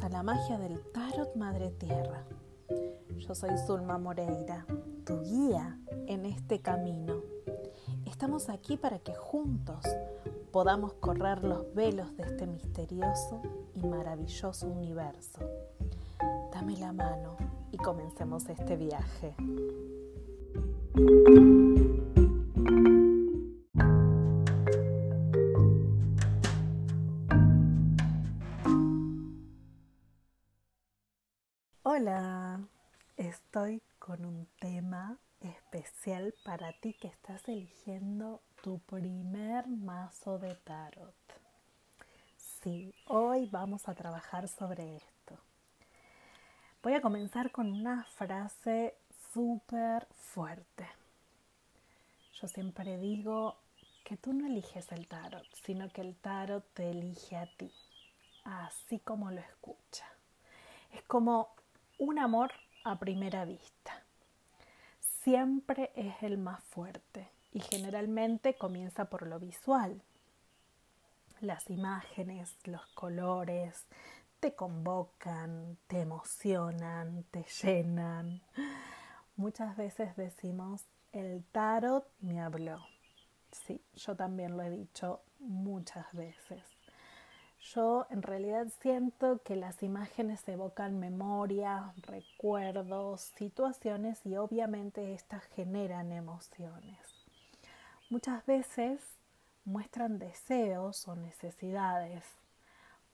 A la magia del Tarot Madre Tierra. Yo soy Zulma Moreira, tu guía en este camino. Estamos aquí para que juntos podamos correr los velos de este misterioso y maravilloso universo. Dame la mano y comencemos este viaje. Estoy con un tema especial para ti que estás eligiendo tu primer mazo de tarot. Sí, hoy vamos a trabajar sobre esto. Voy a comenzar con una frase súper fuerte. Yo siempre digo que tú no eliges el tarot, sino que el tarot te elige a ti, así como lo escucha. Es como un amor a primera vista. Siempre es el más fuerte y generalmente comienza por lo visual. Las imágenes, los colores, te convocan, te emocionan, te llenan. Muchas veces decimos, el tarot me habló. Sí, yo también lo he dicho muchas veces. Yo en realidad siento que las imágenes evocan memoria, recuerdos, situaciones y obviamente estas generan emociones. Muchas veces muestran deseos o necesidades,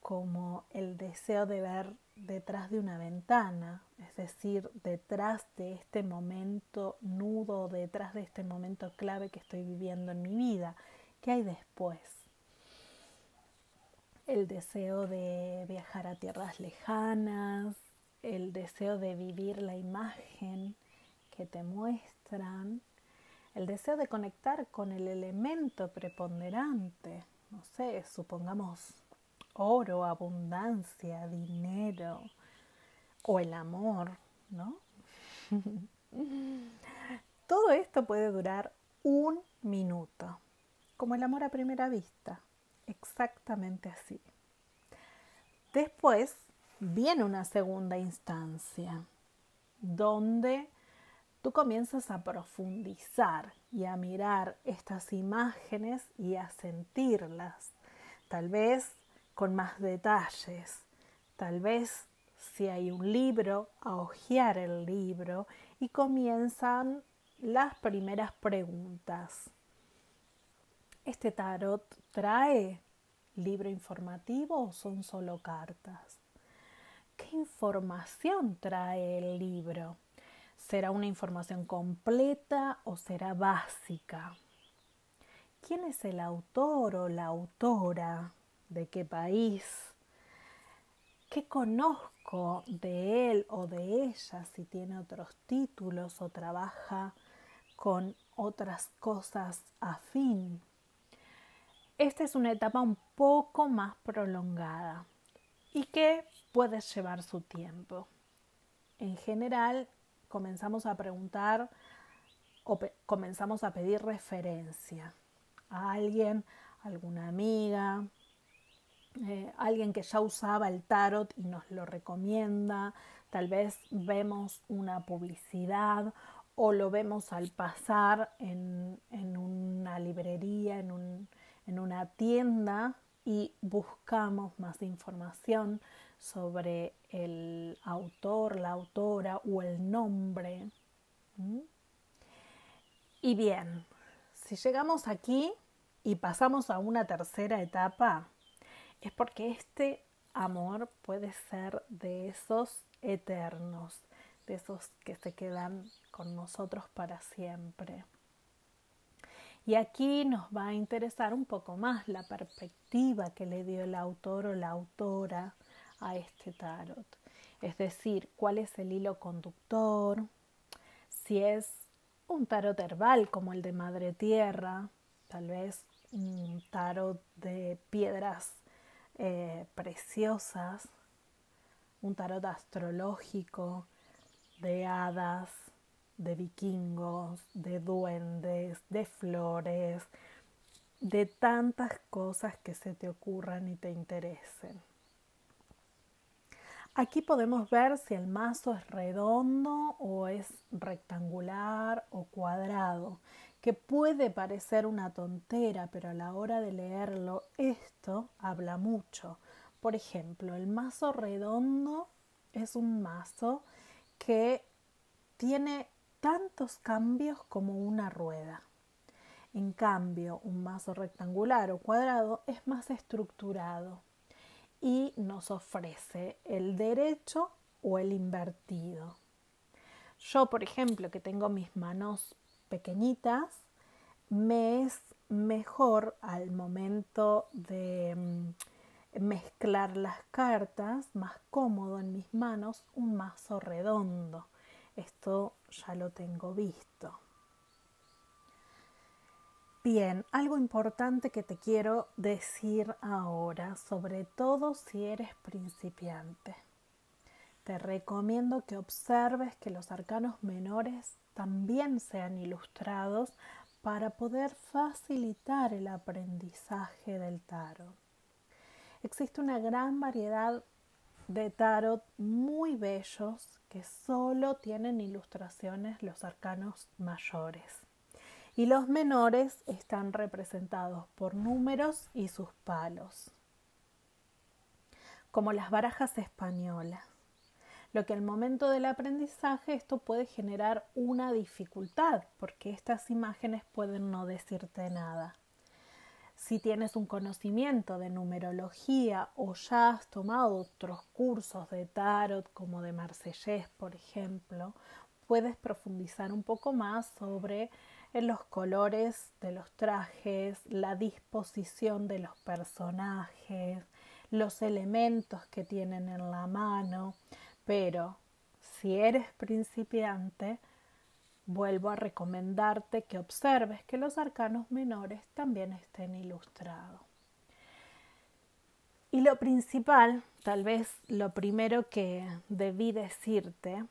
como el deseo de ver detrás de una ventana, es decir, detrás de este momento nudo, detrás de este momento clave que estoy viviendo en mi vida. ¿Qué hay después? El deseo de viajar a tierras lejanas, el deseo de vivir la imagen que te muestran, el deseo de conectar con el elemento preponderante, no sé, supongamos oro, abundancia, dinero o el amor, ¿no? Todo esto puede durar un minuto, como el amor a primera vista exactamente así. Después viene una segunda instancia donde tú comienzas a profundizar y a mirar estas imágenes y a sentirlas, tal vez con más detalles, tal vez si hay un libro, a hojear el libro y comienzan las primeras preguntas. ¿Este tarot trae libro informativo o son solo cartas? ¿Qué información trae el libro? ¿Será una información completa o será básica? ¿Quién es el autor o la autora? ¿De qué país? ¿Qué conozco de él o de ella si tiene otros títulos o trabaja con otras cosas afín? Esta es una etapa un poco más prolongada y que puede llevar su tiempo. En general, comenzamos a preguntar o comenzamos a pedir referencia a alguien, alguna amiga, eh, alguien que ya usaba el tarot y nos lo recomienda, tal vez vemos una publicidad o lo vemos al pasar en una librería, en un, en una tienda y buscamos más información sobre el autor, la autora o el nombre. Y bien, si llegamos aquí y pasamos a una tercera etapa, es porque este amor puede ser de esos eternos, de esos que se quedan con nosotros para siempre. Y aquí nos va a interesar un poco más la perspectiva que le dio el autor o la autora a este tarot. Es decir, cuál es el hilo conductor, si es un tarot herbal como el de Madre Tierra, tal vez un tarot de piedras eh, preciosas, un tarot astrológico de hadas, de vikingos, de duendes, de flores, de tantas cosas que se te ocurran y te interesen. Aquí podemos ver si el mazo es redondo o es rectangular o cuadrado, que puede parecer una tontera, pero a la hora de leerlo esto habla mucho. Por ejemplo, el mazo redondo es un mazo que tiene tantos cambios como una rueda. En cambio, un mazo rectangular o cuadrado es más estructurado y nos ofrece el derecho o el invertido. Yo, por ejemplo, que tengo mis manos pequeñitas, me es mejor al momento de mm, mezclar las cartas, más cómodo en mis manos, un mazo redondo. Esto ya lo tengo visto. Bien, algo importante que te quiero decir ahora, sobre todo si eres principiante. Te recomiendo que observes que los arcanos menores también sean ilustrados para poder facilitar el aprendizaje del tarot. Existe una gran variedad de tarot muy bellos que solo tienen ilustraciones los arcanos mayores y los menores están representados por números y sus palos, como las barajas españolas. Lo que al momento del aprendizaje esto puede generar una dificultad, porque estas imágenes pueden no decirte nada. Si tienes un conocimiento de numerología o ya has tomado otros cursos de tarot como de Marsellés, por ejemplo, puedes profundizar un poco más sobre en los colores de los trajes, la disposición de los personajes, los elementos que tienen en la mano, pero si eres principiante, vuelvo a recomendarte que observes que los arcanos menores también estén ilustrados. Y lo principal, tal vez lo primero que debí decirte,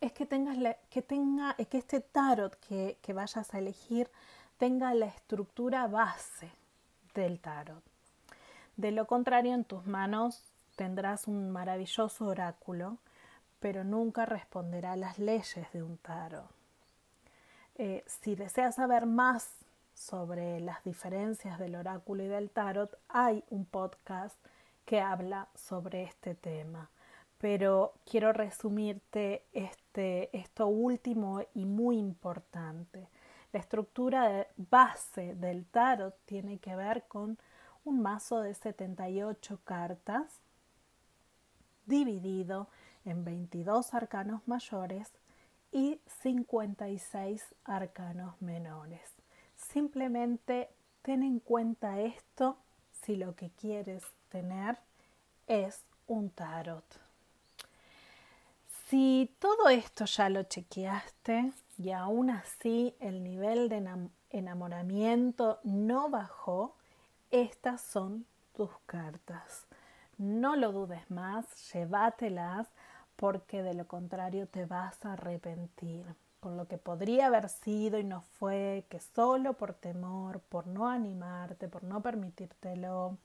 es que tengas que tenga que este tarot que, que vayas a elegir tenga la estructura base del tarot. De lo contrario, en tus manos tendrás un maravilloso oráculo, pero nunca responderá a las leyes de un tarot. Eh, si deseas saber más sobre las diferencias del oráculo y del tarot, hay un podcast que habla sobre este tema pero quiero resumirte este, esto último y muy importante. La estructura base del tarot tiene que ver con un mazo de 78 cartas dividido en 22 arcanos mayores y 56 arcanos menores. Simplemente ten en cuenta esto si lo que quieres tener es un tarot. Si todo esto ya lo chequeaste y aún así el nivel de enamoramiento no bajó, estas son tus cartas. No lo dudes más, llévatelas porque de lo contrario te vas a arrepentir con lo que podría haber sido y no fue, que solo por temor, por no animarte, por no permitírtelo.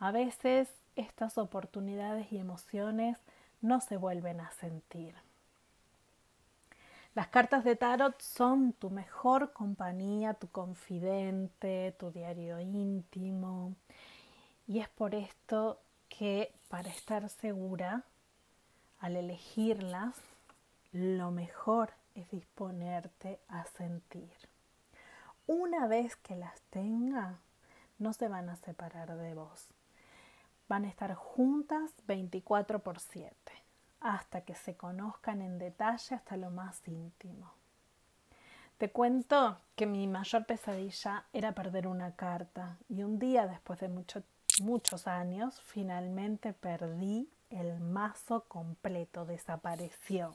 A veces estas oportunidades y emociones no se vuelven a sentir. Las cartas de tarot son tu mejor compañía, tu confidente, tu diario íntimo. Y es por esto que para estar segura, al elegirlas, lo mejor es disponerte a sentir. Una vez que las tenga, no se van a separar de vos van a estar juntas 24 por 7 hasta que se conozcan en detalle hasta lo más íntimo. Te cuento que mi mayor pesadilla era perder una carta y un día después de muchos años finalmente perdí el mazo completo, desapareció.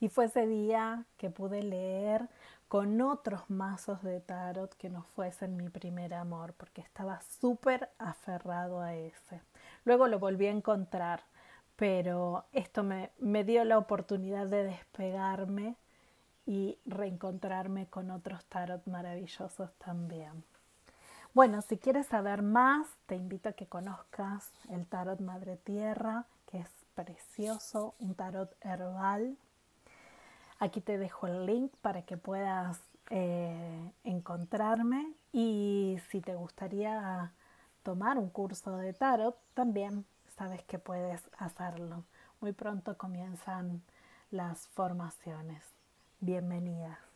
Y fue ese día que pude leer con otros mazos de tarot que no fuesen mi primer amor, porque estaba súper aferrado a ese. Luego lo volví a encontrar, pero esto me, me dio la oportunidad de despegarme y reencontrarme con otros tarot maravillosos también. Bueno, si quieres saber más, te invito a que conozcas el tarot Madre Tierra, que es precioso, un tarot herbal. Aquí te dejo el link para que puedas eh, encontrarme y si te gustaría tomar un curso de tarot, también sabes que puedes hacerlo. Muy pronto comienzan las formaciones. Bienvenidas.